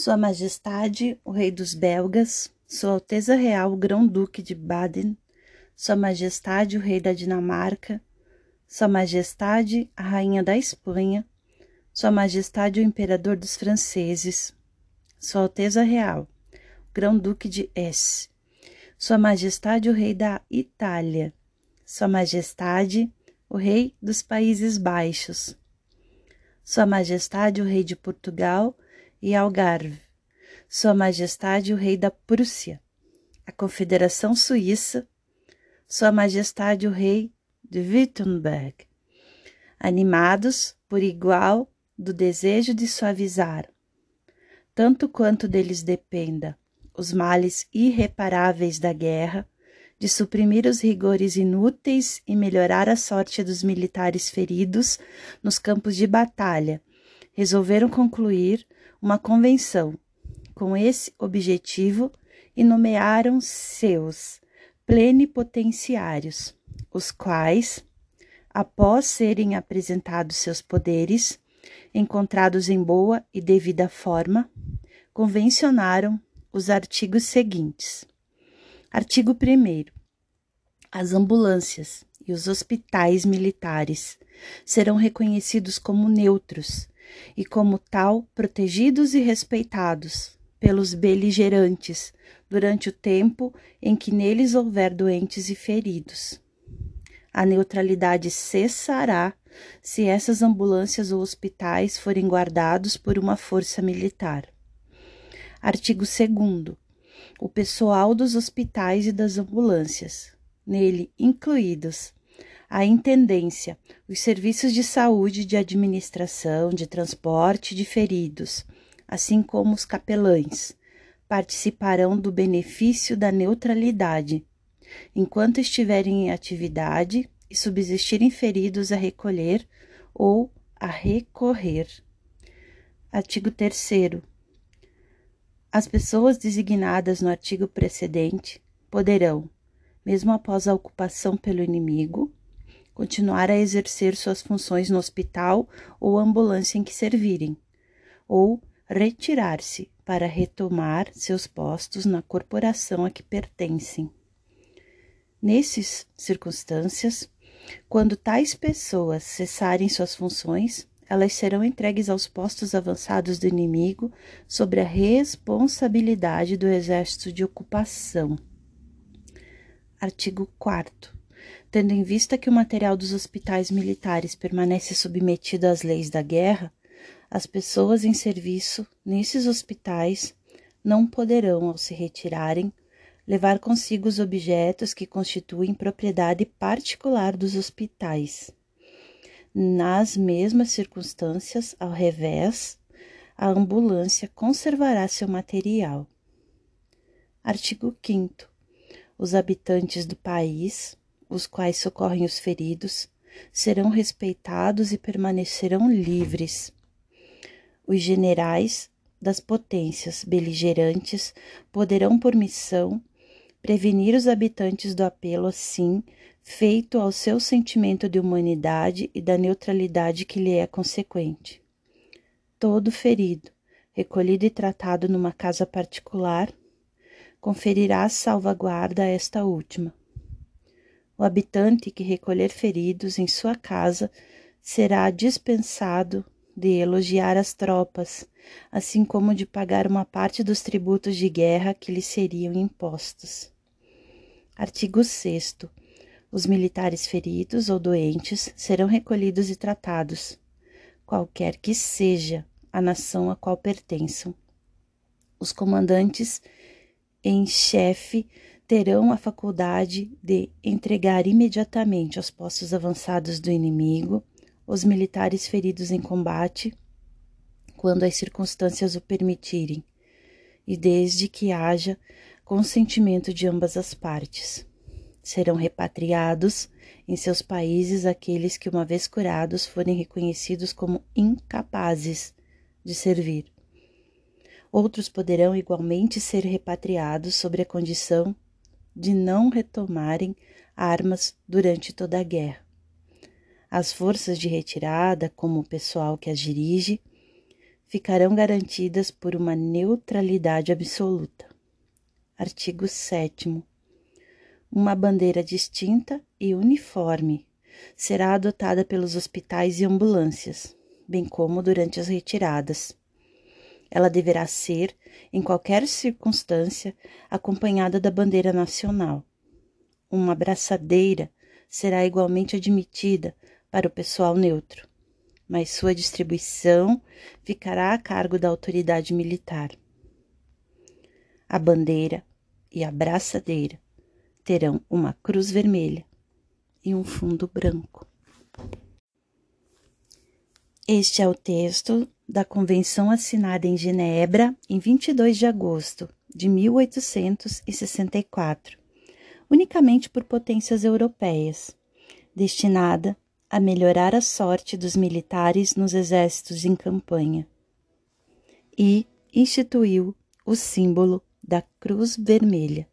Sua Majestade, o Rei dos Belgas, Sua Alteza Real, o Grão-Duque de Baden, Sua Majestade, o Rei da Dinamarca, Sua Majestade, a Rainha da Espanha, Sua Majestade, o Imperador dos Franceses, Sua Alteza Real, o Grão-Duque de S, Sua Majestade, o Rei da Itália, Sua Majestade, o Rei dos Países Baixos, Sua Majestade, o Rei de Portugal, e Algarve, Sua Majestade o Rei da Prússia, a Confederação Suíça, Sua Majestade o Rei de Wittenberg, animados por igual do desejo de suavizar, tanto quanto deles dependa, os males irreparáveis da guerra, de suprimir os rigores inúteis e melhorar a sorte dos militares feridos nos campos de batalha, resolveram concluir uma convenção com esse objetivo e nomearam seus plenipotenciários, os quais, após serem apresentados seus poderes, encontrados em boa e devida forma, convencionaram os artigos seguintes. Artigo 1. As ambulâncias e os hospitais militares serão reconhecidos como neutros e, como tal, protegidos e respeitados pelos beligerantes durante o tempo em que neles houver doentes e feridos. A neutralidade cessará se essas ambulâncias ou hospitais forem guardados por uma força militar. Artigo 2. O pessoal dos hospitais e das ambulâncias, nele incluídos a intendência, os serviços de saúde, de administração, de transporte de feridos, assim como os capelães, participarão do benefício da neutralidade, enquanto estiverem em atividade e subsistirem feridos a recolher ou a recorrer. Artigo 3. As pessoas designadas no artigo precedente poderão, mesmo após a ocupação pelo inimigo, continuar a exercer suas funções no hospital ou ambulância em que servirem, ou retirar-se para retomar seus postos na corporação a que pertencem. Nessas circunstâncias, quando tais pessoas cessarem suas funções, elas serão entregues aos postos avançados do inimigo sobre a responsabilidade do exército de ocupação. Artigo 4 tendo em vista que o material dos hospitais militares permanece submetido às leis da guerra, as pessoas em serviço nesses hospitais não poderão, ao se retirarem, levar consigo os objetos que constituem propriedade particular dos hospitais. Nas mesmas circunstâncias, ao revés, a ambulância conservará seu material. Artigo 5. Os habitantes do país os quais socorrem os feridos, serão respeitados e permanecerão livres. Os generais das potências beligerantes poderão, por missão, prevenir os habitantes do apelo assim, feito ao seu sentimento de humanidade e da neutralidade que lhe é consequente. Todo ferido, recolhido e tratado numa casa particular, conferirá salvaguarda a esta última, o habitante que recolher feridos em sua casa será dispensado de elogiar as tropas, assim como de pagar uma parte dos tributos de guerra que lhe seriam impostos. Artigo 6. Os militares feridos ou doentes serão recolhidos e tratados, qualquer que seja a nação a qual pertençam. Os comandantes em chefe terão a faculdade de entregar imediatamente aos postos avançados do inimigo os militares feridos em combate, quando as circunstâncias o permitirem, e desde que haja consentimento de ambas as partes. Serão repatriados em seus países aqueles que, uma vez curados, forem reconhecidos como incapazes de servir. Outros poderão igualmente ser repatriados sobre a condição de não retomarem armas durante toda a guerra. As forças de retirada, como o pessoal que as dirige, ficarão garantidas por uma neutralidade absoluta. Artigo 7. Uma bandeira distinta e uniforme será adotada pelos hospitais e ambulâncias, bem como durante as retiradas. Ela deverá ser, em qualquer circunstância, acompanhada da bandeira nacional. Uma braçadeira será igualmente admitida para o pessoal neutro mas sua distribuição ficará a cargo da autoridade militar. A bandeira e a braçadeira terão uma cruz vermelha e um fundo branco. Este é o texto da convenção assinada em Genebra em 22 de agosto de 1864, unicamente por potências europeias, destinada a melhorar a sorte dos militares nos exércitos em campanha e instituiu o símbolo da Cruz Vermelha.